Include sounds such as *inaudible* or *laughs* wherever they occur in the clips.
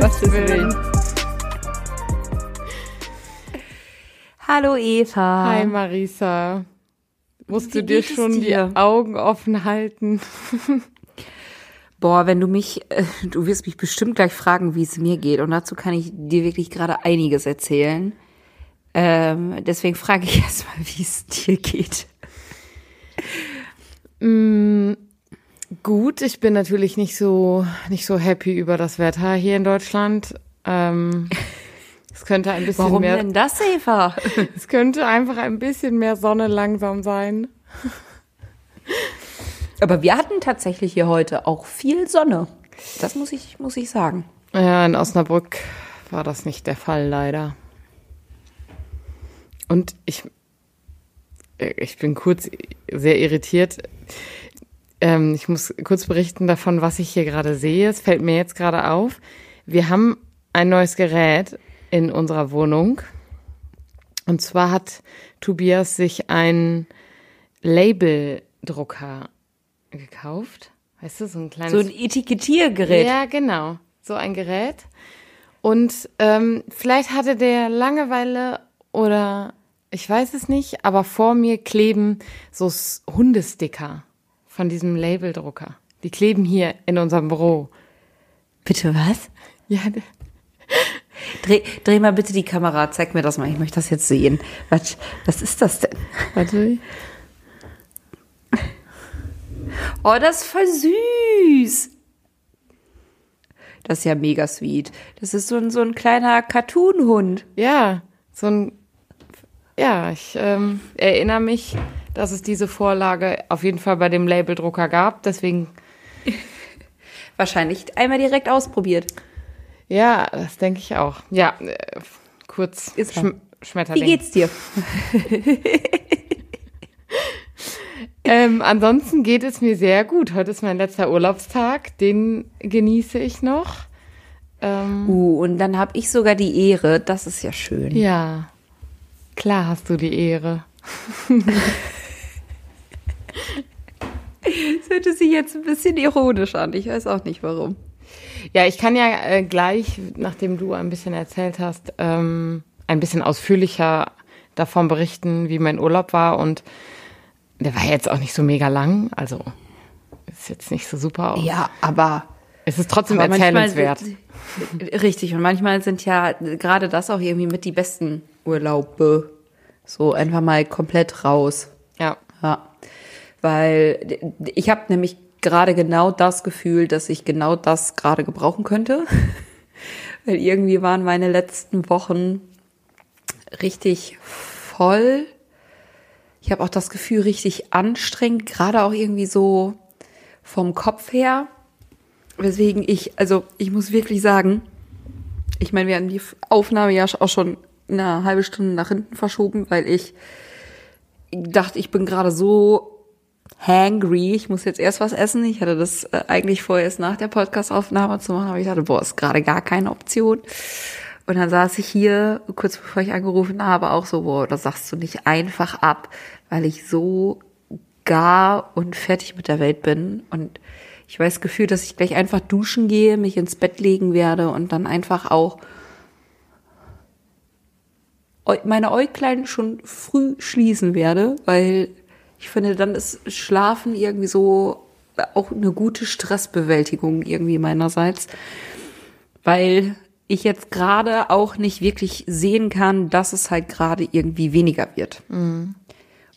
Gottes Willen. Hallo Eva. Hi Marisa. Musst Wie du dir schon dir? die Augen offen halten? *laughs* Boah, wenn du mich, äh, du wirst mich bestimmt gleich fragen, wie es mir geht. Und dazu kann ich dir wirklich gerade einiges erzählen. Ähm, deswegen frage ich *laughs* erstmal, wie es dir geht. Gut, ich bin natürlich nicht so nicht so happy über das Wetter hier in Deutschland. Ähm, *laughs* es könnte ein bisschen Warum mehr denn das, Eva? *laughs* es könnte einfach ein bisschen mehr Sonne langsam sein. *laughs* Aber wir hatten tatsächlich hier heute auch viel Sonne. Das muss ich, muss ich sagen. Ja, in Osnabrück war das nicht der Fall, leider. Und ich, ich bin kurz sehr irritiert. Ähm, ich muss kurz berichten davon, was ich hier gerade sehe. Es fällt mir jetzt gerade auf. Wir haben ein neues Gerät in unserer Wohnung. Und zwar hat Tobias sich einen Labeldrucker gekauft. Weißt du, so ein kleines So ein Etikettiergerät. ja, genau. So ein Gerät. Und ähm, vielleicht hatte der Langeweile oder ich weiß es nicht, aber vor mir kleben so Hundesticker von diesem Labeldrucker. Die kleben hier in unserem Büro. Bitte was? Ja, Dreh, dreh mal bitte die Kamera, zeig mir das mal. Ich möchte das jetzt sehen. Was, was ist das denn? warte. Oh, das ist voll süß. Das ist ja mega sweet. Das ist so ein, so ein kleiner Cartoon-Hund. Ja, so ein. Ja, ich ähm, erinnere mich, dass es diese Vorlage auf jeden Fall bei dem Labeldrucker gab. Deswegen, *laughs* Wahrscheinlich einmal direkt ausprobiert. ja, das denke ich auch. Ja, äh, kurz Ist er. Schm Wie Schmetterling. geht's dir? *laughs* Ähm, ansonsten geht es mir sehr gut. Heute ist mein letzter Urlaubstag, den genieße ich noch. Ähm, Uh, und dann habe ich sogar die Ehre. Das ist ja schön. ja, klar hast du die Ehre. *laughs* Das hörte sich jetzt ein bisschen ironisch an. Ich weiß auch nicht warum. Ja, ich kann ja äh, gleich, nachdem du ein bisschen erzählt hast, ähm, ein bisschen ausführlicher davon berichten, wie mein Urlaub war. Und der war jetzt auch nicht so mega lang. Also ist jetzt nicht so super. aus. Ja, aber Es ist trotzdem erzählenswert. sind- Richtig, und manchmal sind ja gerade das auch irgendwie mit die besten Urlaube. So einfach mal komplett raus. Ja. Ja. Weil ich habe nämlich gerade genau das Gefühl, dass ich genau das gerade gebrauchen könnte. *laughs* Weil irgendwie waren meine letzten Wochen richtig voll. Ich habe auch das Gefühl, richtig anstrengend, gerade auch irgendwie so vom Kopf her. Weswegen ich, also ich muss wirklich sagen, ich meine, wir haben die Aufnahme ja auch schon eine halbe Stunde nach hinten verschoben, weil ich dachte, ich bin gerade so hangry, ich muss jetzt erst was essen. Ich hatte das äh, eigentlich vorher erst nach der Podcast-Aufnahme zu machen, aber ich dachte, boah, ist gerade gar keine Option. Und dann saß ich hier, kurz bevor ich angerufen habe, auch so, boah, das sagst du nicht einfach ab, weil ich so gar und fertig mit der Welt bin. Und ich weiß das Gefühl, dass ich gleich einfach duschen gehe, mich ins Bett legen werde und dann einfach auch meine Äuglein schon früh schließen werde, weil ich finde, dann ist Schlafen irgendwie so auch eine gute Stressbewältigung irgendwie meinerseits, weil ich jetzt gerade auch nicht wirklich sehen kann, dass es halt gerade irgendwie weniger wird.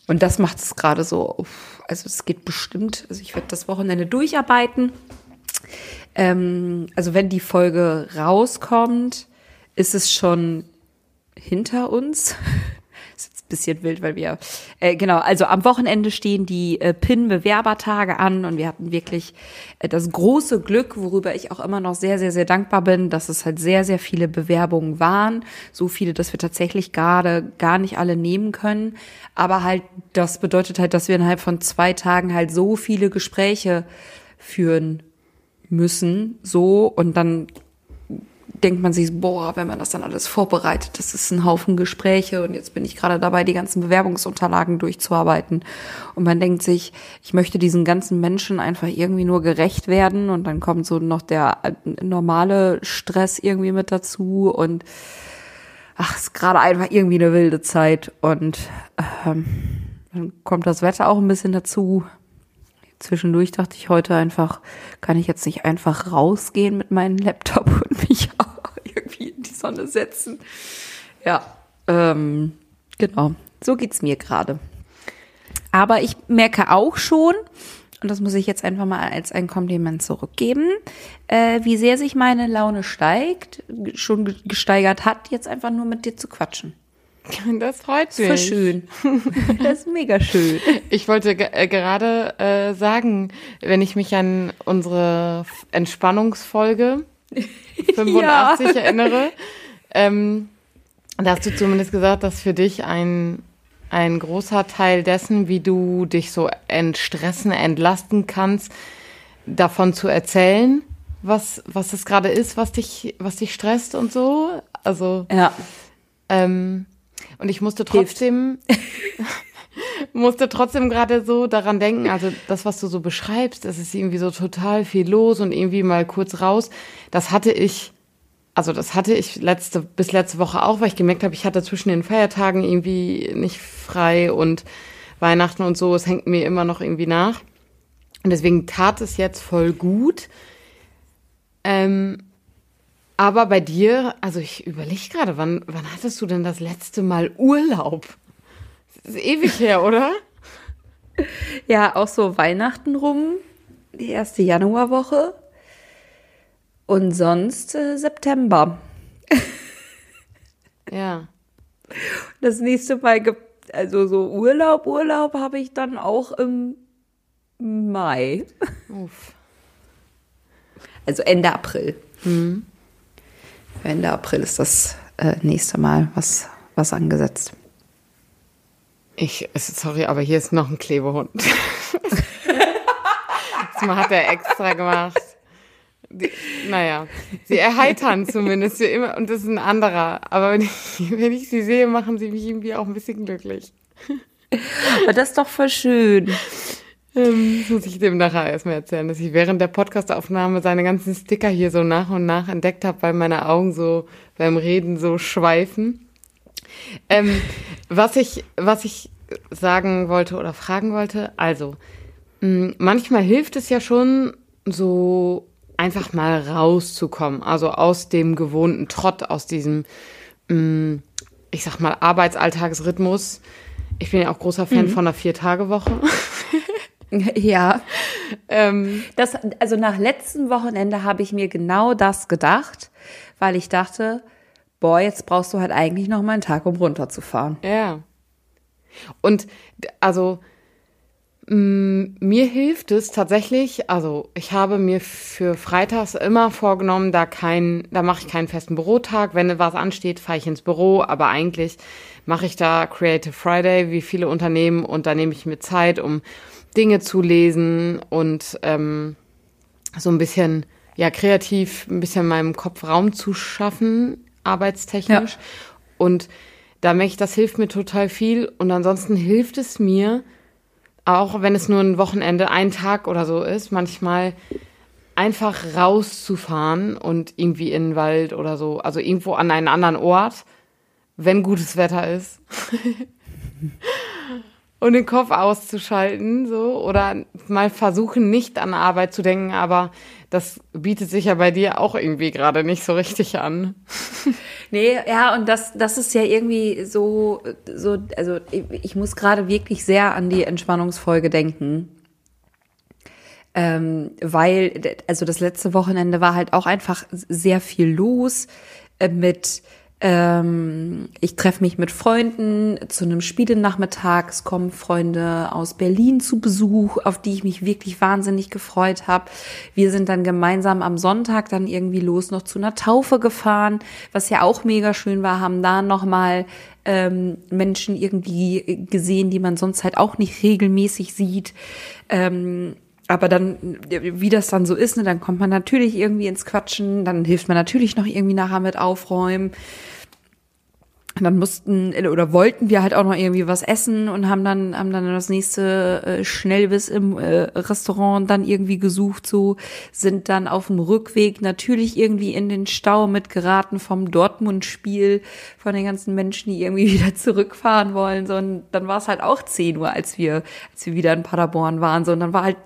Und das macht es gerade so, also es geht bestimmt, also ich werde das Wochenende durcharbeiten. Ähm, also wenn die Folge rauskommt, ist es schon hinter uns. Bisschen wild, weil wir, äh, genau, also am Wochenende stehen die äh, PIN-Bewerbertage an und wir hatten wirklich äh, das große Glück, worüber ich auch immer noch sehr, sehr, sehr dankbar bin, dass es halt sehr, sehr viele Bewerbungen waren. So viele, dass wir tatsächlich gerade gar nicht alle nehmen können. Aber halt, das bedeutet halt, dass wir innerhalb von zwei Tagen halt so viele Gespräche führen müssen, so und dann denkt man sich, boah, wenn man das dann alles vorbereitet, das ist ein Haufen Gespräche und jetzt bin ich gerade dabei, die ganzen Bewerbungsunterlagen durchzuarbeiten. Und man denkt sich, ich möchte diesen ganzen Menschen einfach irgendwie nur gerecht werden und dann kommt so noch der äh, normale Stress irgendwie mit dazu und ach, es ist gerade einfach irgendwie eine wilde Zeit und ähm, dann kommt das Wetter auch ein bisschen dazu. Zwischendurch dachte ich heute einfach, kann ich jetzt nicht einfach rausgehen mit meinem Laptop *laughs* und mich auch irgendwie in die Sonne setzen. Ja, ähm, genau. So geht's mir gerade. Aber ich merke auch schon, und das muss ich jetzt einfach mal als ein Kompliment zurückgeben, äh, wie sehr sich meine Laune steigt, schon gesteigert hat, jetzt einfach nur mit dir zu quatschen. *laughs* Das freut mich. Voll schön. *laughs* Das ist mega schön. Ich wollte äh, gerade äh, sagen, wenn ich mich an unsere Entspannungsfolge *laughs* 85 ja. erinnere, ähm, da hast du zumindest gesagt, dass für dich ein, ein großer Teil dessen, wie du dich so entstressen, entlasten kannst, davon zu erzählen, was, was es gerade ist, was dich, was dich stresst und so. Also, ja. Ähm, und ich musste trotzdem, *laughs* musste trotzdem gerade so daran denken, also das, was du so beschreibst, es ist irgendwie so total viel los und irgendwie mal kurz raus. Das hatte ich, also das hatte ich letzte, bis letzte Woche auch, weil ich gemerkt habe, ich hatte zwischen den Feiertagen irgendwie nicht frei und Weihnachten und so, es hängt mir immer noch irgendwie nach. Und deswegen tat es jetzt voll gut. Ähm, aber bei dir, also ich überlege gerade, wann, wann hattest du denn das letzte Mal Urlaub? Das ist ewig her, oder? *laughs* Ja, auch so Weihnachten rum, die erste Januarwoche. Und sonst äh, September. *laughs* ja. Das nächste Mal, also so Urlaub, Urlaub habe ich dann auch im Mai. Uff. Also Ende April. Mhm. Ende April ist das äh, nächste Mal was, was angesetzt. Ich, sorry, aber hier ist noch ein Klebehund. *laughs* das hat er extra gemacht. Die, naja, sie erheitern zumindest wie immer und das ist ein anderer. Aber wenn ich, wenn ich sie sehe, machen sie mich irgendwie auch ein bisschen glücklich. Aber das ist doch voll schön. Ähm, das muss ich dem nachher erstmal erzählen, dass ich während der Podcastaufnahme seine ganzen Sticker hier so nach und nach entdeckt habe, weil meine Augen so beim Reden so schweifen. Ähm, was ich, was ich sagen wollte oder fragen wollte, also mh, manchmal hilft es ja schon, so einfach mal rauszukommen, also aus dem gewohnten Trott, aus diesem, mh, ich sag mal, Arbeitsalltagsrhythmus. Ich bin ja auch großer Fan mhm. von einer Vier-Tage-Woche. *laughs* Ja. Ähm, das, also nach letztem Wochenende habe ich mir genau das gedacht, weil ich dachte, boah, jetzt brauchst du halt eigentlich noch mal einen Tag, um runterzufahren. Ja. Und also mir hilft es tatsächlich, also ich habe mir für Freitags immer vorgenommen, da kein, da mache ich keinen festen Bürotag. Wenn was ansteht, fahre ich ins Büro, aber eigentlich mache ich da Creative Friday wie viele Unternehmen und da nehme ich mir Zeit, um Dinge zu lesen und ähm, so ein bisschen, ja, kreativ ein bisschen meinem Kopf Raum zu schaffen, arbeitstechnisch. Ja. Und da merke ich, das hilft mir total viel. Und ansonsten hilft es mir, auch wenn es nur ein Wochenende, ein Tag oder so ist, manchmal einfach rauszufahren und irgendwie in den Wald oder so, also irgendwo an einen anderen Ort, wenn gutes Wetter ist. *laughs* und den Kopf auszuschalten, so oder mal versuchen, nicht an Arbeit zu denken, aber das bietet sich ja bei dir auch irgendwie gerade nicht so richtig an. *laughs* Nee, ja, und das, das ist ja irgendwie so, so, also ich, ich muss gerade wirklich sehr an die Entspannungsfolge denken. Ähm, weil, also das letzte Wochenende war halt auch einfach sehr viel los äh, mit ähm, ich treffe mich mit Freunden zu einem Spielenachmittag. Es kommen Freunde aus Berlin zu Besuch, auf die ich mich wirklich wahnsinnig gefreut habe. Wir sind dann gemeinsam am Sonntag dann irgendwie los noch zu einer Taufe gefahren, was ja auch mega schön war, haben da nochmal ähm, Menschen irgendwie gesehen, die man sonst halt auch nicht regelmäßig sieht. Ähm, aber dann, wie das dann so ist, ne, dann kommt man natürlich irgendwie ins Quatschen, dann hilft man natürlich noch irgendwie nachher mit aufräumen. Und dann mussten oder wollten wir halt auch noch irgendwie was essen und haben dann haben dann das nächste äh, Schnellbiss im äh, Restaurant dann irgendwie gesucht so sind dann auf dem Rückweg natürlich irgendwie in den Stau mitgeraten vom Dortmund Spiel von den ganzen Menschen die irgendwie *laughs* wieder zurückfahren wollen so und dann war es halt auch 10 Uhr als wir als wir wieder in Paderborn waren so und dann war halt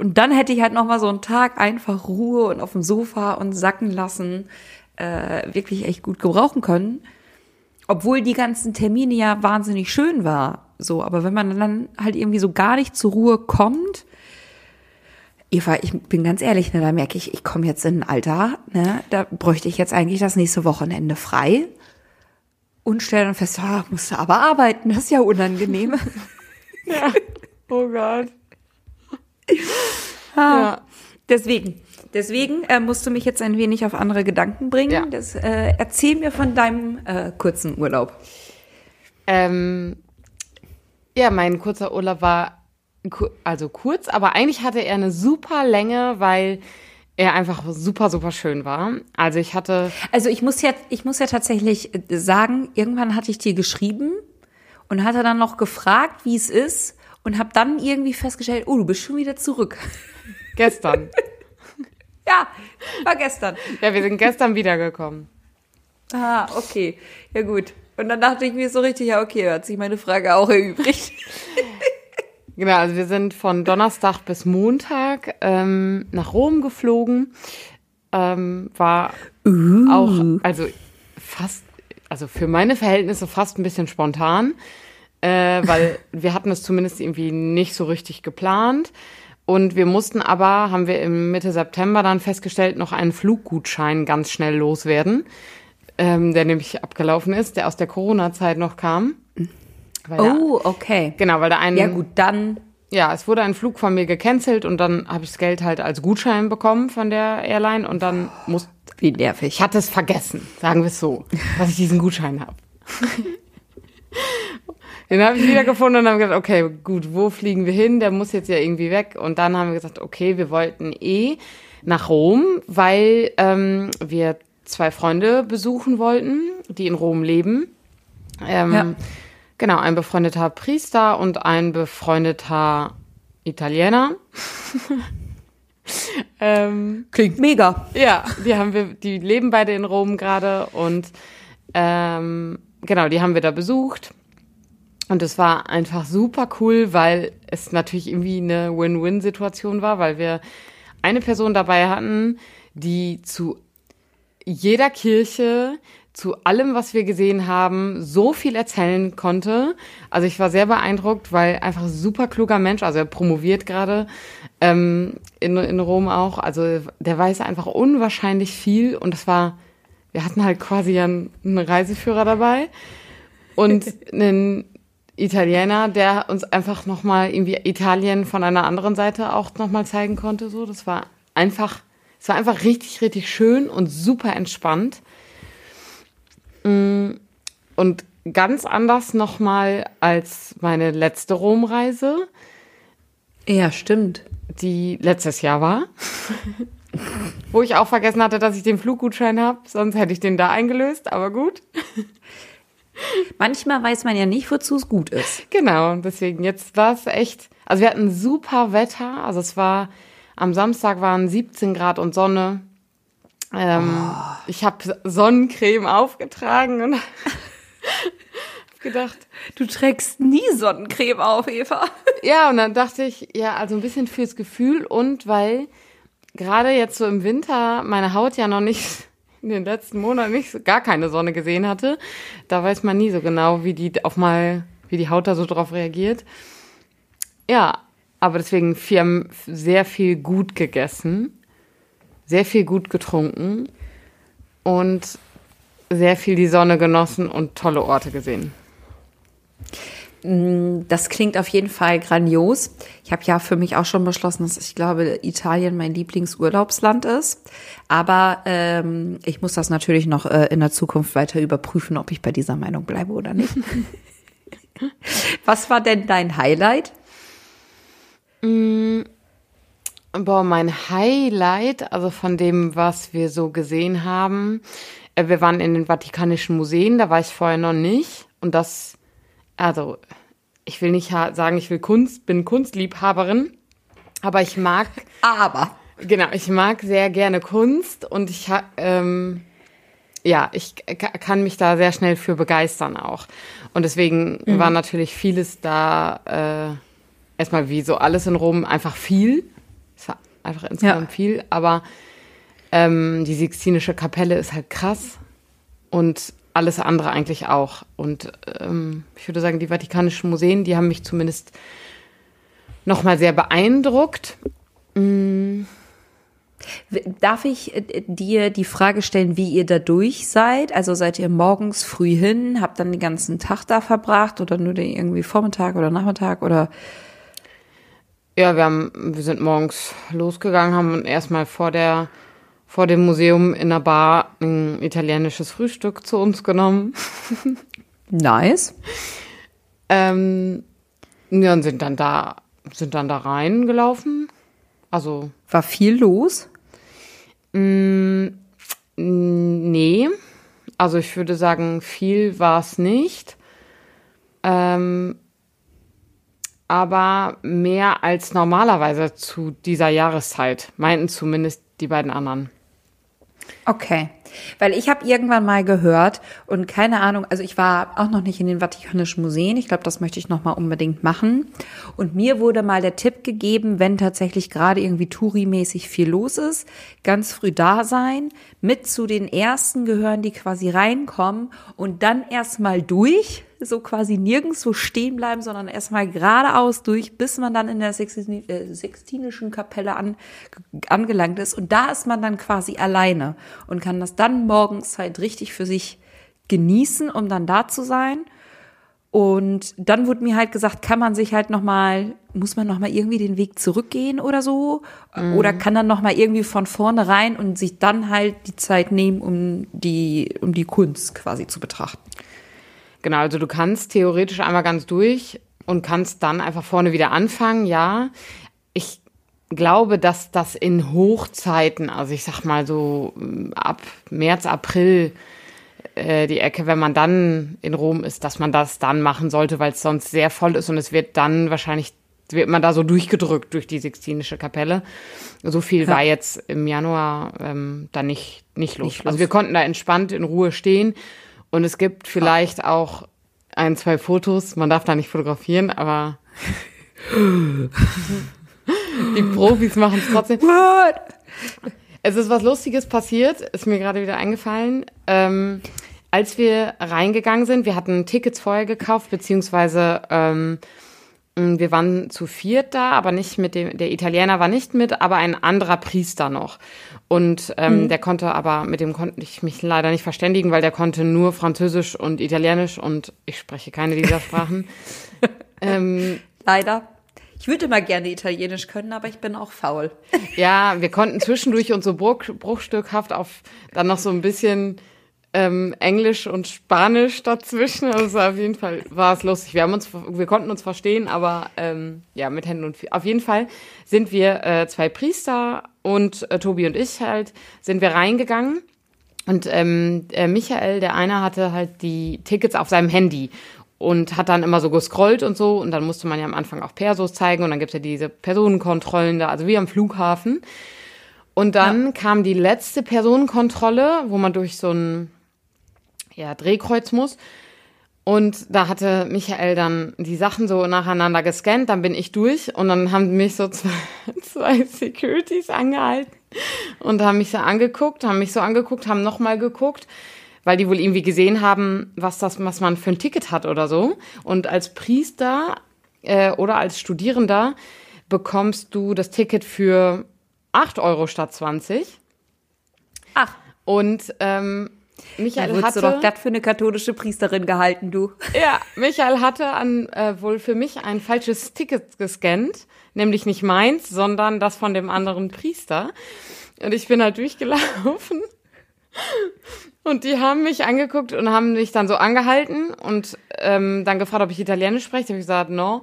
und dann hätte ich halt noch mal so einen Tag einfach Ruhe und auf dem Sofa und sacken lassen äh, wirklich echt gut gebrauchen können obwohl die ganzen Termine ja wahnsinnig schön war. So, aber wenn man dann halt irgendwie so gar nicht zur Ruhe kommt, Eva, ich bin ganz ehrlich, ne, da merke ich, ich komme jetzt in ein Alter, ne, da bräuchte ich jetzt eigentlich das nächste Wochenende frei und stelle dann fest, ah, musst du aber arbeiten, das ist ja unangenehm. *laughs* Ja. Oh Gott. *laughs* Ah, ja. Deswegen, Deswegen äh, musst du mich jetzt ein wenig auf andere Gedanken bringen. Ja. Das, äh, erzähl mir von deinem äh, kurzen Urlaub. Ähm, ja, mein kurzer Urlaub war also kurz, aber eigentlich hatte er eine super Länge, weil er einfach super, super schön war. Also ich hatte. Also ich muss ja, ich muss ja tatsächlich äh, sagen, irgendwann hatte ich dir geschrieben und hatte dann noch gefragt, wie es ist und habe dann irgendwie festgestellt, oh, du bist schon wieder zurück. *laughs* Gestern. *laughs* Ja, war gestern. Ja, wir sind gestern wiedergekommen. Ah, okay. Ja, gut. Und dann dachte ich mir so richtig, ja, okay, hat sich meine Frage auch erübrigt. *laughs* genau, also wir sind von Donnerstag bis Montag ähm, nach Rom geflogen. Ähm, war uh. auch, also fast, also für meine Verhältnisse fast ein bisschen spontan, äh, weil *laughs* wir hatten es zumindest irgendwie nicht so richtig geplant. Und wir mussten aber, haben wir im Mitte September dann festgestellt, noch einen Fluggutschein ganz schnell loswerden, ähm, der nämlich abgelaufen ist, der aus der Corona-Zeit noch kam. oh, okay. Genau, weil da ein. Ja, gut, dann. Ja, es wurde ein Flug von mir gecancelt und dann habe ich das Geld halt als Gutschein bekommen von der Airline und dann muss. Wie nervig. Ich hatte es vergessen, sagen wir es so, dass ich diesen Gutschein habe. *laughs* Den habe ich wiedergefunden und haben gesagt, okay, gut, wo fliegen wir hin? Der muss jetzt ja irgendwie weg. Und dann haben wir gesagt, okay, wir wollten eh nach Rom, weil ähm, wir zwei Freunde besuchen wollten, die in Rom leben. Ähm, ja. Genau, ein befreundeter Priester und ein befreundeter Italiener. *laughs* ähm, Klingt mega. Ja, die haben wir, die leben beide in Rom gerade und ähm, genau, die haben wir da besucht. Und es war einfach super cool, weil es natürlich irgendwie eine Win-Win-Situation war, weil wir eine Person dabei hatten, die zu jeder Kirche, zu allem, was wir gesehen haben, so viel erzählen konnte. Also ich war sehr beeindruckt, weil einfach super kluger Mensch, also er promoviert gerade ähm, in, in Rom auch. Also der weiß einfach unwahrscheinlich viel und es war, wir hatten halt quasi einen, einen Reiseführer dabei und *laughs* einen Italiener, der uns einfach nochmal irgendwie Italien von einer anderen Seite auch nochmal zeigen konnte. So, das war einfach, es war einfach richtig, richtig schön und super entspannt. Mm, und ganz anders nochmal als meine letzte Romreise. Ja, stimmt. Die letztes Jahr war. *laughs* Wo ich auch vergessen hatte, dass ich den Fluggutschein habe, sonst hätte ich den da eingelöst, aber gut. Manchmal weiß man ja nicht, wozu es gut ist. Genau, deswegen jetzt war es echt, also wir hatten super Wetter, also es war, am Samstag waren 17 Grad und Sonne. Ähm, oh. Ich habe Sonnencreme aufgetragen und *laughs* gedacht, du trägst nie Sonnencreme auf, Eva. Ja, und dann dachte ich, ja, also ein bisschen fürs Gefühl und weil gerade jetzt so im Winter meine Haut ja noch nicht in den letzten Monaten nicht gar keine Sonne gesehen hatte. Da weiß man nie so genau, wie die auf mal, wie die Haut da so drauf reagiert. Ja, aber deswegen wir sehr viel gut gegessen, sehr viel gut getrunken und sehr viel die Sonne genossen und tolle Orte gesehen. Mm, das klingt auf jeden Fall grandios. Ich habe ja für mich auch schon beschlossen, dass ich glaube, Italien mein Lieblingsurlaubsland ist. Aber ähm, ich muss das natürlich noch äh, in der Zukunft weiter überprüfen, ob ich bei dieser Meinung bleibe oder nicht. *laughs* Was war denn dein Highlight? Mm, Boah, mein Highlight, also von dem, was wir so gesehen haben, äh, wir waren in den Vatikanischen Museen, da war ich vorher noch nicht. Und das, also, ich will nicht sagen, ich will Kunst, bin Kunstliebhaberin, aber ich mag. *laughs* Aber. Genau, ich mag sehr gerne Kunst und ich ähm, ja, ich kann mich da sehr schnell für begeistern auch. Und deswegen mhm. war natürlich vieles da äh, erstmal wie so alles in Rom einfach viel. Es war einfach insgesamt ja. viel, aber ähm, die Sixtinische Kapelle ist halt krass und alles andere eigentlich auch. Und ähm, ich würde sagen, die Vatikanischen Museen, die haben mich zumindest nochmal sehr beeindruckt. Mm. Darf ich äh, dir die Frage stellen, wie ihr da durch seid? Also seid ihr morgens früh hin, habt dann den ganzen Tag da verbracht oder nur den irgendwie Vormittag oder Nachmittag oder? Ja, wir haben, wir sind morgens losgegangen, haben erstmal vor der, vor dem Museum in der Bar ein italienisches Frühstück zu uns genommen. *laughs* Nice. ähm, ja, und sind dann da, sind dann da reingelaufen. Also. War viel los? Mm, nee. Also ich würde sagen, viel war es nicht. Ähm, aber mehr als normalerweise zu dieser Jahreszeit, meinten zumindest die beiden anderen. Okay. Weil ich habe irgendwann mal gehört und keine Ahnung, also ich war auch noch nicht in den Vatikanischen Museen. Ich glaube, das möchte ich noch mal unbedingt machen. Und mir wurde mal der Tipp gegeben, wenn tatsächlich gerade irgendwie Touri-mäßig viel los ist, ganz früh da sein, mit zu den ersten gehören, die quasi reinkommen und dann erstmal durch, so quasi nirgendwo stehen bleiben, sondern erstmal geradeaus durch, bis man dann in der äh, Sextinischen Kapelle an, angelangt ist. Und da ist man dann quasi alleine und kann das dann morgens halt richtig für sich genießen, um dann da zu sein. Und dann wurde mir halt gesagt, kann man sich halt noch mal, muss man noch mal irgendwie den Weg zurückgehen oder so, mhm. oder kann dann noch mal irgendwie von vorne rein und sich dann halt die Zeit nehmen, um die um die Kunst quasi zu betrachten. Genau, also du kannst theoretisch einmal ganz durch und kannst dann einfach vorne wieder anfangen, ja. Ich glaube, dass das in Hochzeiten, also ich sag mal so mm, ab März, April, äh, die Ecke, wenn man dann in Rom ist, dass man das dann machen sollte, weil es sonst sehr voll ist und es wird dann wahrscheinlich wird man da so durchgedrückt durch die Sixtinische Kapelle. So viel ja. war jetzt im Januar ähm, dann nicht, nicht los. nicht los. Also wir konnten da entspannt in Ruhe stehen und es gibt vielleicht auch ein, zwei Fotos. Man darf da nicht fotografieren, aber *laughs* Die Profis machen es trotzdem. What? Es ist was Lustiges passiert, ist mir gerade wieder eingefallen. Ähm, als wir reingegangen sind, wir hatten Tickets vorher gekauft, beziehungsweise ähm, wir waren zu viert da, aber nicht mit dem, der Italiener war nicht mit, aber ein anderer Priester noch. Und ähm, mhm. der konnte aber, mit dem konnte ich mich leider nicht verständigen, weil der konnte nur Französisch und Italienisch und ich spreche keine dieser *laughs* Sprachen. ähm, leider. Ich würde mal gerne Italienisch können, aber ich bin auch faul. *laughs* Ja, wir konnten zwischendurch uns so bruch, bruchstückhaft auf dann noch so ein bisschen ähm, Englisch und Spanisch dazwischen. Also auf jeden Fall war es lustig. Wir haben uns, wir konnten uns verstehen, aber ähm, ja, mit Händen und Füßen. Auf jeden Fall sind wir äh, zwei Priester und äh, Tobi und ich halt sind wir reingegangen. Und ähm, äh, Michael, der eine, hatte halt die Tickets auf seinem Handy und hat dann immer so gescrollt und so und dann musste man ja am Anfang auch Persos zeigen und dann gibt's ja diese Personenkontrollen da, also wie am Flughafen. Und dann ja. kam die letzte Personenkontrolle, wo man durch so ein ja, Drehkreuz muss. Und da hatte Michael dann die Sachen so nacheinander gescannt, dann bin ich durch und dann haben mich so *laughs* zwei, zwei Securities angehalten und haben mich so angeguckt, haben mich so angeguckt, haben nochmal geguckt weil die wohl irgendwie gesehen haben, was das, was man für ein Ticket hat oder so. Und als Priester äh, oder als Studierender bekommst du das Ticket für 8 Euro statt 20. Ach. Und ähm, Michael da hatte du doch glatt für eine katholische Priesterin gehalten, du. Ja, Michael hatte an äh, wohl für mich ein falsches Ticket gescannt, nämlich nicht meins, sondern das von dem anderen Priester. Und ich bin halt durchgelaufen und die haben mich angeguckt und haben mich dann so angehalten und ähm, dann gefragt, ob ich Italienisch spreche. Da habe ich gesagt, no.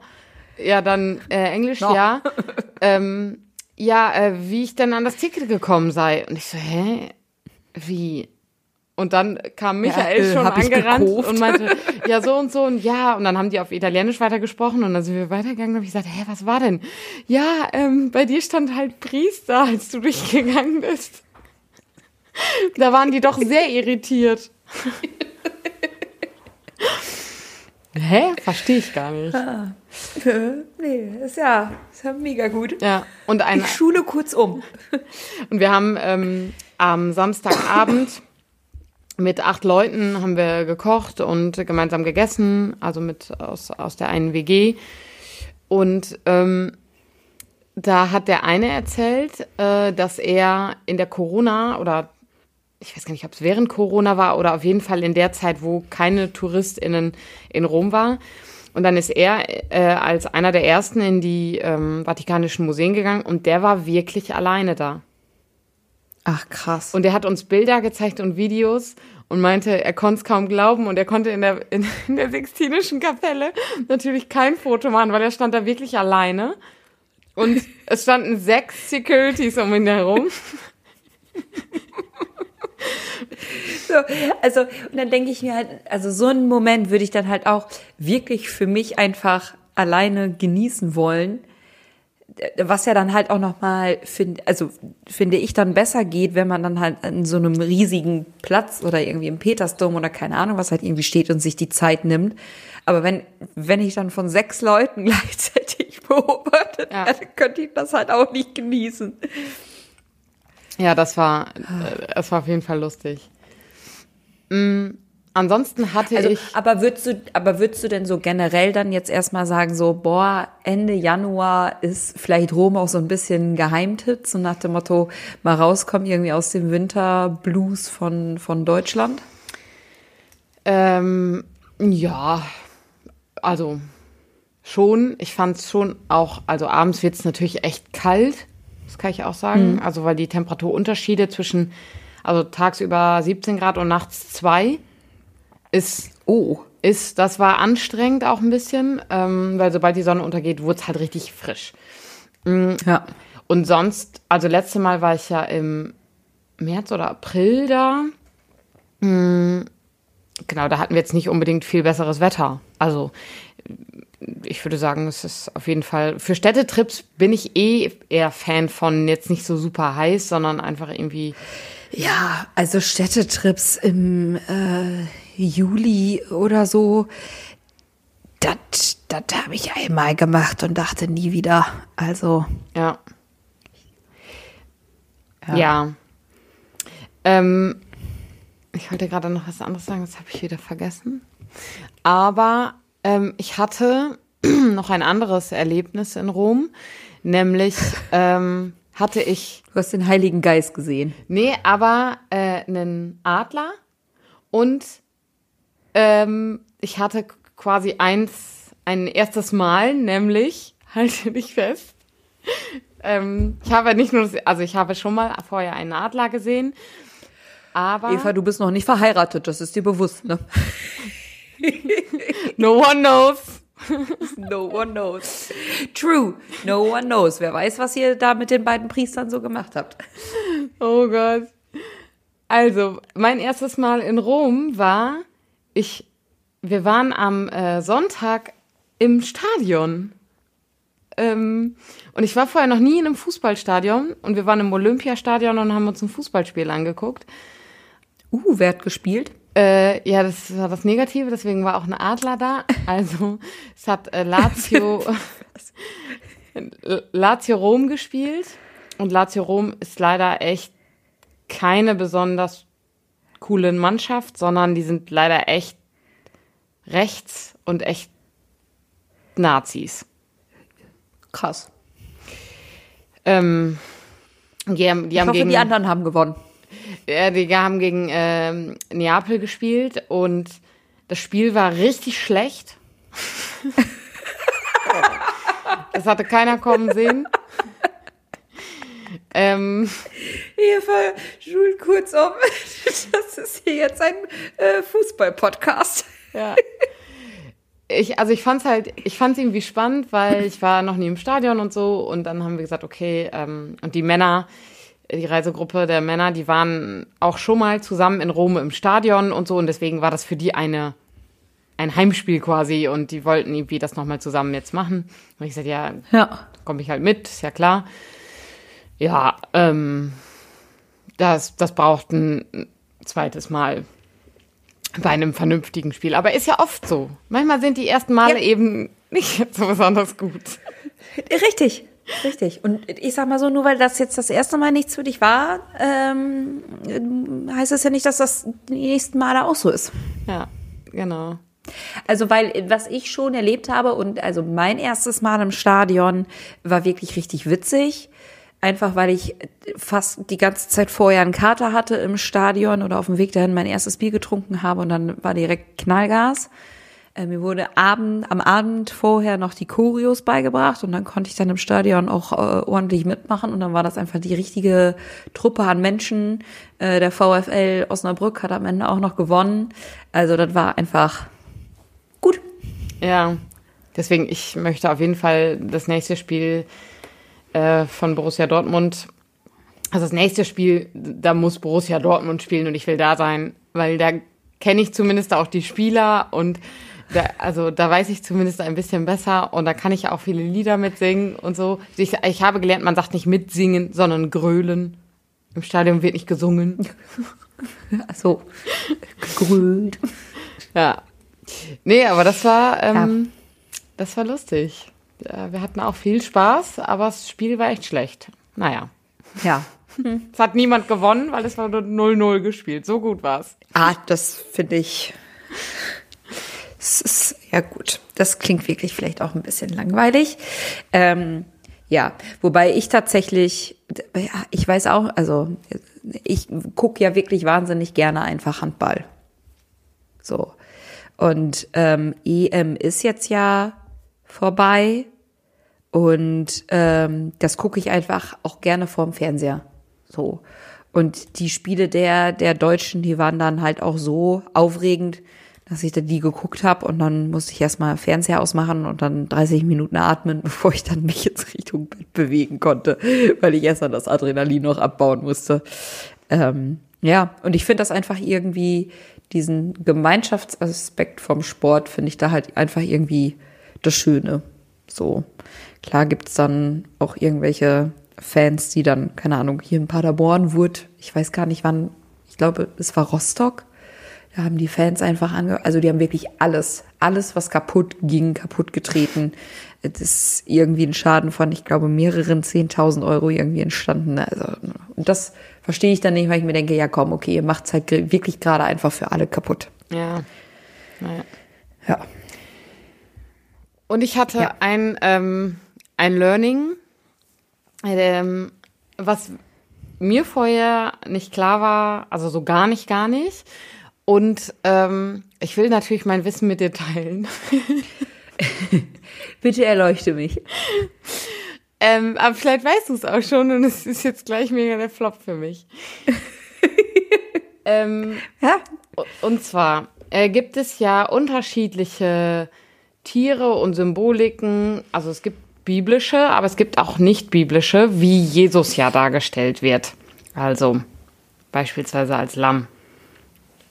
Ja, dann äh, Englisch, no. ja. *laughs* ähm, ja, äh, wie ich denn an das Ticket gekommen sei. Und ich so, hä? Wie? Und dann kam Michael Ja, äh, schon angerannt und meinte, *laughs* ja, so und so und ja. Und dann haben die auf Italienisch weitergesprochen und dann sind wir weitergegangen und hab ich gesagt, hä, was war denn? Ja, ähm, bei dir stand halt Priester, als du durchgegangen bist. Da waren die doch sehr irritiert. *laughs* Hä? Verstehe ich gar nicht. nee, ist ja, ist ja mega gut. Ja, und ein, Ich schule kurz um. Und wir haben ähm, am Samstagabend *coughs* mit acht Leuten haben wir gekocht und gemeinsam gegessen, also mit aus, aus der einen WG. Und ähm, da hat der eine erzählt, äh, dass er in der Corona oder ich weiß gar nicht, ob es während Corona war oder auf jeden Fall in der Zeit, wo keine TouristInnen in Rom war. Und dann ist er äh, als einer der ersten in die ähm, Vatikanischen Museen gegangen und der war wirklich alleine da. Ach, krass. Und er hat uns Bilder gezeigt und Videos und meinte, er konnte es kaum glauben und er konnte in der, in, in der Sixtinischen Kapelle natürlich kein Foto machen, weil er stand da wirklich alleine. Und es standen sechs Securities um ihn herum. So, also, und dann denke ich mir halt, also so einen Moment würde ich dann halt auch wirklich für mich einfach alleine genießen wollen. Was ja dann halt auch nochmal, find, also finde ich dann besser geht, wenn man dann halt an so einem riesigen Platz oder irgendwie im Petersdom oder keine Ahnung, was halt irgendwie steht und sich die Zeit nimmt. Aber wenn, wenn ich dann von sechs Leuten *laughs* gleichzeitig beobachtet Ja. werde, könnte ich das halt auch nicht genießen. Ja, das war, äh, das war auf jeden Fall lustig. Mm, ansonsten hatte Also, ich. aber würdest du, aber würdest du denn so generell dann jetzt erstmal sagen, so, boah, Ende Januar ist vielleicht Rom auch so ein bisschen Geheimtipp, so nach dem Motto, mal rauskommen irgendwie aus dem Winterblues von, von Deutschland? Ähm, ja, also schon. Ich fand es schon auch, also abends wird es natürlich echt kalt, das kann ich auch sagen. Also weil die Temperaturunterschiede zwischen, also tagsüber 17 Grad und nachts 2 ist, Oh. ist, das war anstrengend auch ein bisschen, ähm, weil sobald die Sonne untergeht, wurde es halt richtig frisch. Ja. Und sonst, also letzte Mal war ich ja im März oder April da. Hm, Genau, da hatten wir jetzt nicht unbedingt viel besseres Wetter. Also ich würde sagen, es ist auf jeden Fall, für Städtetrips bin ich eh eher Fan von jetzt nicht so super heiß, sondern einfach irgendwie, Ja, also Städtetrips im äh, Juli oder so, das das habe ich einmal gemacht und dachte nie wieder. Also, ja. Ja. Ja. Ähm, ich wollte gerade noch was anderes sagen, das habe ich wieder vergessen. Aber ähm, ich hatte *clears throat* noch ein anderes Erlebnis in Rom, nämlich ähm, hatte ich, du hast den Heiligen Geist gesehen. nee, aber äh, einen Adler und ähm, ich hatte quasi eins, ein erstes Mal, nämlich, *laughs* halte dich fest, ähm, ich habe nicht nur, das, also ich habe schon mal vorher einen Adler gesehen, aber Eva, du bist noch nicht verheiratet, das ist dir bewusst, ne? *laughs* no one knows. *laughs* No one knows. True, no one knows. Wer weiß, was ihr da mit den beiden Priestern so gemacht habt. Oh Gott. Also, mein erstes Mal in Rom war, ich, wir waren am äh, Sonntag im Stadion. Ähm, und ich war vorher noch nie in einem Fußballstadion und wir waren im Olympiastadion und haben uns ein Fußballspiel angeguckt. Uh, wer hat gespielt? Äh, ja, das war das Negative, deswegen war auch ein Adler da. Also es hat äh, Lazio, *laughs* Lazio Rom gespielt und Lazio Rom ist leider echt keine besonders coole Mannschaft, sondern die sind leider echt rechts und echt Nazis. Krass. Ähm, die haben, die Ich haben hoffe, gegen die anderen haben gewonnen. Ja, die haben gegen ähm, Neapel gespielt und das Spiel war richtig schlecht. *laughs* das hatte keiner kommen sehen. Ähm, Eva, schult kurz um. *laughs* Das ist hier jetzt ein äh, Fußball-Podcast. ja. ich, also ich fand's halt, ich fand's irgendwie spannend, weil ich war noch nie im Stadion und so und dann haben wir gesagt, okay, ähm, und die Männer, die Reisegruppe der Männer, die waren auch schon mal zusammen in Rom im Stadion und so und deswegen war das für die eine ein Heimspiel quasi und die wollten irgendwie das nochmal zusammen jetzt machen. Und ich sagte, ja, Ja. komme ich halt mit, ist ja klar. Ja, ähm, das, das braucht ein zweites Mal bei einem vernünftigen Spiel. Aber ist ja oft so. Manchmal sind die ersten Male Ja. eben nicht *laughs* so besonders gut. Richtig, richtig. Und ich sag mal so, nur weil das jetzt das erste Mal nichts für dich war, ähm, heißt es ja nicht, dass das die nächsten Male auch so ist. Ja, genau. Also, weil was ich schon erlebt habe und also mein erstes Mal im Stadion war wirklich richtig witzig. Einfach weil ich fast die ganze Zeit vorher einen Kater hatte im Stadion oder auf dem Weg dahin mein erstes Bier getrunken habe und dann war direkt Knallgas. Äh, mir wurde Abend, am Abend vorher noch die Choreos beigebracht und dann konnte ich dann im Stadion auch äh, ordentlich mitmachen und dann war das einfach die richtige Truppe an Menschen. Äh, der VfL Osnabrück hat am Ende auch noch gewonnen. Also das war einfach gut. Ja, deswegen, ich möchte auf jeden Fall das nächste Spiel äh, von Borussia Dortmund, also das nächste Spiel, da muss Borussia Dortmund spielen und ich will da sein, weil da kenne ich zumindest auch die Spieler und da, also da weiß ich zumindest ein bisschen besser und da kann ich auch viele Lieder mitsingen und so. Ich, ich habe gelernt, man sagt nicht mitsingen, sondern grölen. Im Stadion wird nicht gesungen. *laughs* So, gegrölt. Ja. Nee, aber das war, ähm, das war lustig. Ja, wir hatten auch viel Spaß, aber das Spiel war echt schlecht. Naja. Ja. *laughs* Es hat niemand gewonnen, weil es war nur 0-0 gespielt. So gut war's. Ah, das finde ich. Es ist, ja gut, das klingt wirklich vielleicht auch ein bisschen langweilig. Ähm, ja, wobei ich tatsächlich, ja, ich weiß auch, also ich gucke ja wirklich wahnsinnig gerne einfach Handball. So. Und ähm, EM ist jetzt ja vorbei und ähm, das gucke ich einfach auch gerne vorm Fernseher. So. Und die Spiele der, der Deutschen, die waren dann halt auch so aufregend, dass ich dann die geguckt habe und dann musste ich erstmal Fernseher ausmachen und dann 30 Minuten atmen, *laughs* bevor ich dann mich jetzt Richtung Bett bewegen konnte, weil ich erst dann das Adrenalin noch abbauen musste. Ähm, ja, und ich finde das einfach irgendwie, diesen Gemeinschaftsaspekt vom Sport, finde ich da halt einfach irgendwie das Schöne. So, klar gibt's dann auch irgendwelche Fans, die dann, keine Ahnung, hier in Paderborn wurde, ich weiß gar nicht wann, ich glaube, es war Rostock. Da haben die Fans einfach ange, also die haben wirklich alles, alles, was kaputt ging, kaputt getreten. Es ist irgendwie ein Schaden von, ich glaube, mehreren 10.000 Euro irgendwie entstanden. Also, und das verstehe ich dann nicht, weil ich mir denke, ja komm, okay, ihr macht's halt ge- wirklich gerade einfach für alle kaputt. Ja. Naja. Ja. Und ich hatte Ja. ein, ähm, ein Learning, ähm, was mir vorher nicht klar war, also so gar nicht, gar nicht. Und ähm, ich will natürlich mein Wissen mit dir teilen. *laughs* Bitte erleuchte mich. Ähm, aber vielleicht weißt du es auch schon und es ist jetzt gleich mega der Flop für mich. *laughs* ähm, Ja. und zwar äh, gibt es ja unterschiedliche Tiere und Symboliken. Also es gibt biblische, aber es gibt auch nicht biblische, wie Jesus ja dargestellt wird. Also beispielsweise als Lamm.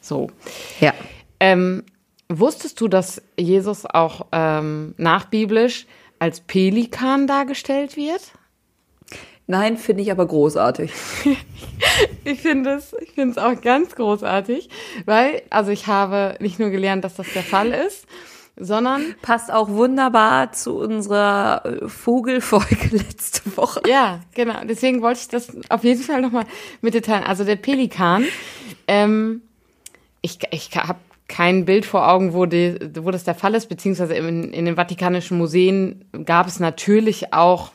So. Ja. Ähm, wusstest du, dass Jesus auch ähm, nachbiblisch als Pelikan dargestellt wird? Nein, finde ich aber großartig. *laughs* Ich finde es, ich finde es auch ganz großartig, weil, also ich habe nicht nur gelernt, dass das der Fall ist, sondern, Passt auch wunderbar zu unserer äh, Vogelfolge *laughs* letzte Woche. ja, genau, deswegen wollte ich das auf jeden Fall nochmal mit dir teilen. Also der Pelikan, ähm, ich, ich habe kein Bild vor Augen, wo, die, wo das der Fall ist, beziehungsweise in, in den Vatikanischen Museen gab es natürlich auch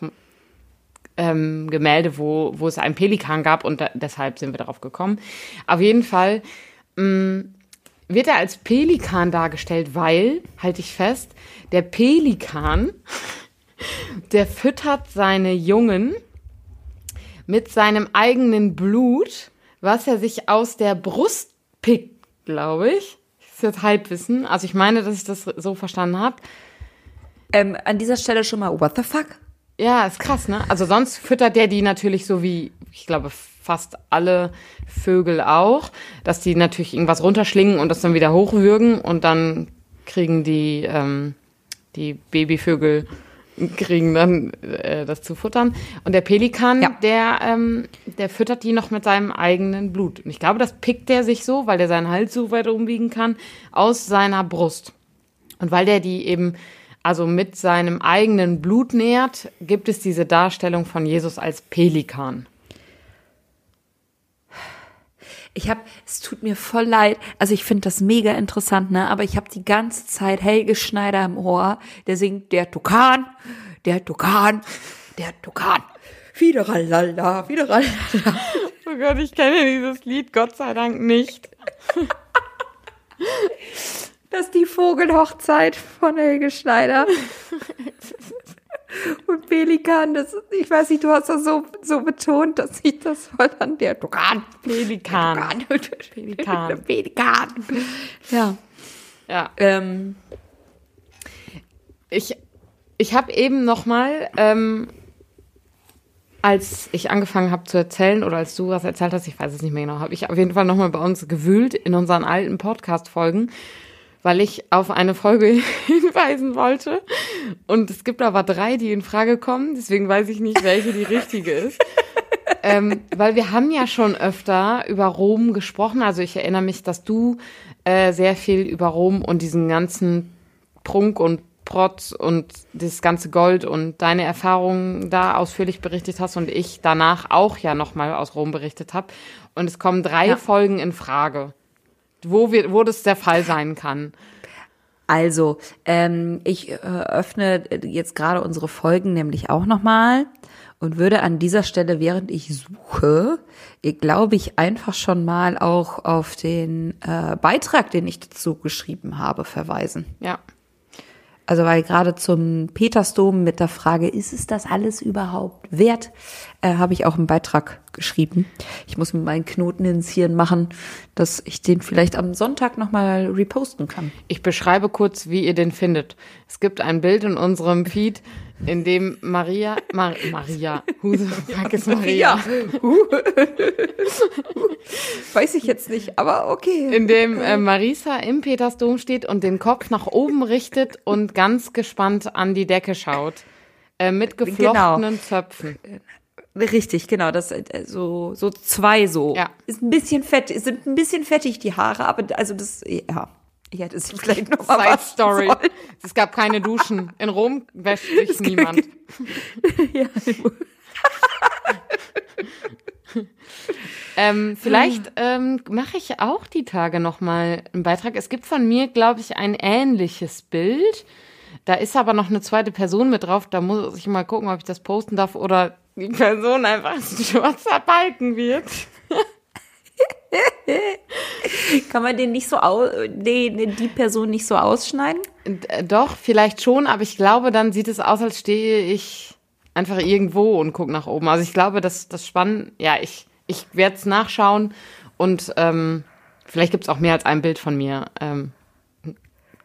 ähm, Gemälde, wo, wo es einen Pelikan gab und da, deshalb sind wir darauf gekommen. Auf jeden Fall mh, wird er als Pelikan dargestellt, weil, halte ich fest, der Pelikan, *laughs* der füttert seine Jungen mit seinem eigenen Blut, was er sich aus der Brust pickt, glaube ich. ist jetzt Halbwissen. Also ich meine, dass ich das so verstanden habe. Ähm, an dieser Stelle schon mal, what the fuck? Ja, ist krass, ne? Also sonst füttert der die natürlich so wie, ich glaube, fast alle Vögel auch, dass die natürlich irgendwas runterschlingen und das dann wieder hochwürgen und dann kriegen die, ähm, die Babyvögel kriegen dann äh, das zu futtern. Und der Pelikan, Ja. der, ähm, der füttert die noch mit seinem eigenen Blut. Und ich glaube, das pickt der sich so, weil der seinen Hals so weit umbiegen kann, aus seiner Brust. Und weil der die eben also mit seinem eigenen Blut nährt, gibt es diese Darstellung von Jesus als Pelikan. Ich habe, es tut mir voll leid. Also ich finde das mega interessant, ne? Aber ich habe die ganze Zeit Helge Schneider im Ohr, der singt der Tukan, der Tukan, der Tukan. Wieder lala, wieder lala. *laughs* Oh Gott, ich kenne dieses Lied Gott sei Dank nicht. Das ist die Vogelhochzeit von Helge Schneider. *laughs* Und Pelikan, das, ich weiß nicht, du hast das so, so betont, dass ich das voll an der Tukan. Pelikan. Pelikan. *laughs* Pelikan. Ja. Ja. Ähm, Ich, ich habe eben noch mal, ähm, als ich angefangen habe zu erzählen oder als du was erzählt hast, ich weiß es nicht mehr genau, habe ich auf jeden Fall noch mal bei uns gewühlt in unseren alten Podcast-Folgen, weil ich auf eine Folge *laughs* hinweisen wollte. Und es gibt aber drei, die in Frage kommen, deswegen weiß ich nicht, welche die richtige ist. *laughs* ähm, weil wir haben ja schon öfter über Rom gesprochen. Also ich erinnere mich, dass du äh, sehr viel über Rom und diesen ganzen Prunk und Protz und das ganze Gold und deine Erfahrungen da ausführlich berichtet hast und ich danach auch ja nochmal aus Rom berichtet habe. Und es kommen drei Ja. Folgen in Frage, wo, wir, wo das der Fall sein kann. Also, ähm, ich äh, öffne jetzt gerade unsere Folgen nämlich auch nochmal und würde an dieser Stelle, während ich suche, glaube ich, einfach schon mal auch auf den äh, Beitrag, den ich dazu geschrieben habe, verweisen. Ja. Also weil gerade zum Petersdom mit der Frage, ist es das alles überhaupt wert, äh, habe ich auch einen Beitrag geschrieben. Ich muss mir meinen Knoten ins Hirn machen, dass ich den vielleicht am Sonntag nochmal reposten kann. Ich beschreibe kurz, wie ihr den findet. Es gibt ein Bild in unserem Feed, in dem Maria, Mar Maria, the *laughs* fuck is Maria? *laughs* Weiß ich jetzt nicht, aber okay. In dem äh, Marisa im Petersdom steht und den Kopf nach oben richtet und ganz gespannt an die Decke schaut. Äh, mit geflochtenen Zöpfen. Richtig, genau, das äh, so so zwei so. Ja. Ist ein bisschen fett, sind ein bisschen fettig die Haare, aber also das ja, ich hätte es vielleicht noch mal Side Story. sollen. Es gab keine Duschen. In Rom wäscht sich niemand. *laughs* Ja. Ähm, vielleicht ähm, mache ich auch die Tage noch mal einen Beitrag. Es gibt von mir, glaube ich, ein ähnliches Bild. Da ist aber noch eine zweite Person mit drauf. Da muss ich mal gucken, ob ich das posten darf oder die Person einfach *laughs* ein schwarzer Balken wird. Kann man den nicht so au nee, nee, die Person nicht so ausschneiden? Äh, Doch, vielleicht schon, aber ich glaube, dann sieht es aus, als stehe ich einfach irgendwo und gucke nach oben. Also ich glaube, dass das Spannend, ja, ich, ich werde es nachschauen und ähm, vielleicht gibt es auch mehr als ein Bild von mir. Ähm,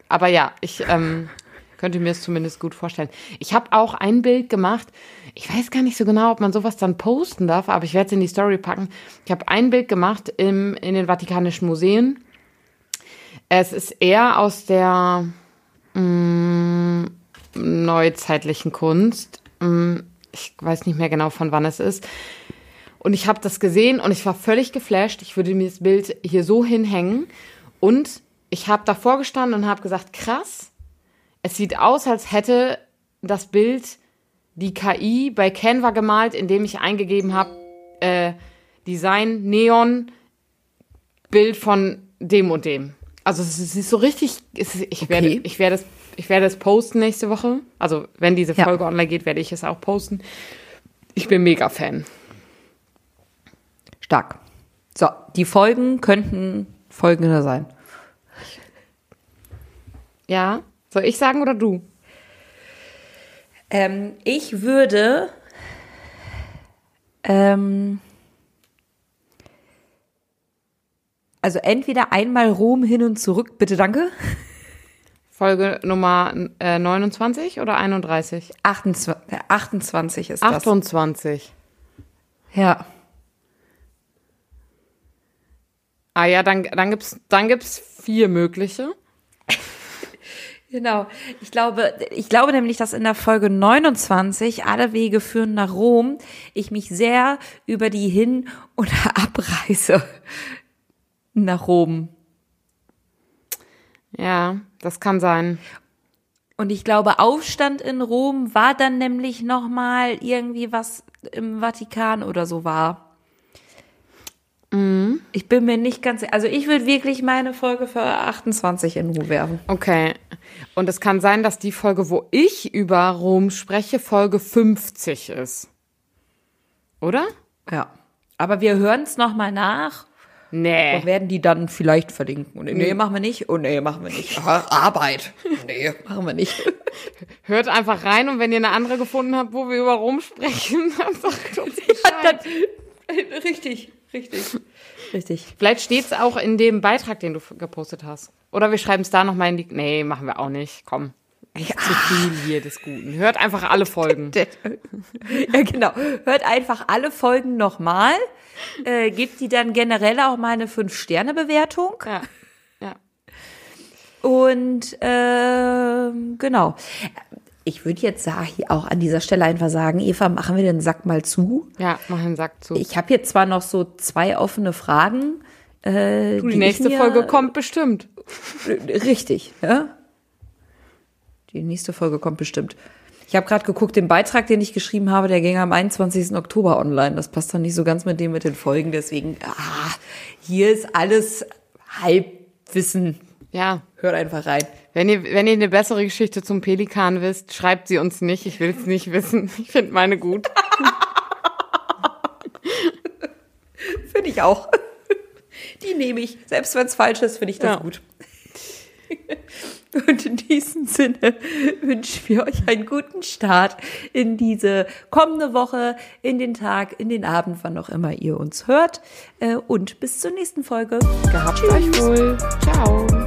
aber ja, ich ähm, könnte mir es zumindest gut vorstellen. Ich habe auch ein Bild gemacht. Ich weiß gar nicht so genau, ob man sowas dann posten darf, aber ich werde es in die Story packen. Ich habe ein Bild gemacht im, in den Vatikanischen Museen. Es ist eher aus der mm, neuzeitlichen Kunst. Mm, Ich weiß nicht mehr genau, von wann es ist. Und ich habe das gesehen und ich war völlig geflasht. Ich würde mir das Bild hier so hinhängen. Und ich habe davor gestanden und habe gesagt, krass, es sieht aus, als hätte das Bild die KI bei Canva gemalt, indem ich eingegeben habe, äh, Design, Neon, Bild von dem und dem. Also es ist, so richtig, ist, ich, werde, Okay. ich, werde es, ich werde es posten nächste Woche. Also wenn diese Ja. Folge online geht, werde ich es auch posten. Ich bin mega Fan. Stark. So, die Folgen könnten folgende sein. Ja, soll ich sagen oder du? Ähm, ich würde ähm, Also entweder einmal Rom hin und zurück, bitte danke. Folge Nummer äh, 29 oder 31? 28, 28 ist das. 28. Ja. Ah ja, dann, dann gibt's dann gibt's vier mögliche. Genau. Ich glaube, ich glaube nämlich, dass in der Folge 29 alle Wege führen nach Rom ich mich sehr über die Hin- oder *laughs* Abreise nach Rom. Ja, das kann sein. Und ich glaube, Aufstand in Rom war dann nämlich noch mal irgendwie was im Vatikan oder so war. Ich bin mir nicht ganz, also ich würde wirklich meine Folge für 28 in Ruhe werfen. Okay. Und es kann sein, dass die Folge, wo ich über Rom spreche, Folge 50 ist. Oder? Ja. Aber wir hören es noch mal nach Nee. und werden die dann vielleicht verlinken. Und nee, machen wir nicht. Und nee, machen wir nicht. Arbeit. Nee, machen wir nicht. *laughs* Hört einfach rein und wenn ihr eine andere gefunden habt, wo wir über Rom sprechen, *laughs* dann sagt uns Bescheid. *laughs* richtig, richtig, richtig. Vielleicht steht's auch in dem Beitrag, den du gepostet hast. Oder wir schreiben es da nochmal in die. Nee, machen wir auch nicht. Komm. Nicht zu viel hier des Guten. Hört einfach alle *laughs* Folgen. Ja, genau. Hört einfach alle Folgen nochmal. Äh, gebt die dann generell auch mal eine 5-Sterne-Bewertung. Ja. Ja. Und ähm, genau. Ich würde jetzt auch an dieser Stelle einfach sagen, Eva, machen wir den Sack mal zu. Ja, mach den Sack zu. Ich habe jetzt zwar noch so zwei offene Fragen. Äh, Du, die ich nächste Folge kommt bestimmt. Richtig, ja. Die nächste Folge kommt bestimmt. Ich habe gerade geguckt, den Beitrag, den ich geschrieben habe, der ging am 21. Oktober online. Das passt dann nicht so ganz mit dem mit den Folgen. Deswegen, ah, hier ist alles Halbwissen. Ja. Hört einfach rein. Wenn ihr, wenn ihr eine bessere Geschichte zum Pelikan wisst, schreibt sie uns nicht. Ich will es nicht wissen. *laughs* Ich finde meine gut. *laughs* Finde ich auch. Die nehme ich. Selbst wenn es falsch ist, finde ich das Ja. gut. *laughs* Und in diesem Sinne wünschen wir euch einen guten Start in diese kommende Woche, in den Tag, in den Abend, wann auch immer ihr uns hört. Äh, Und bis zur nächsten Folge. Gehabt euch wohl. Ciao.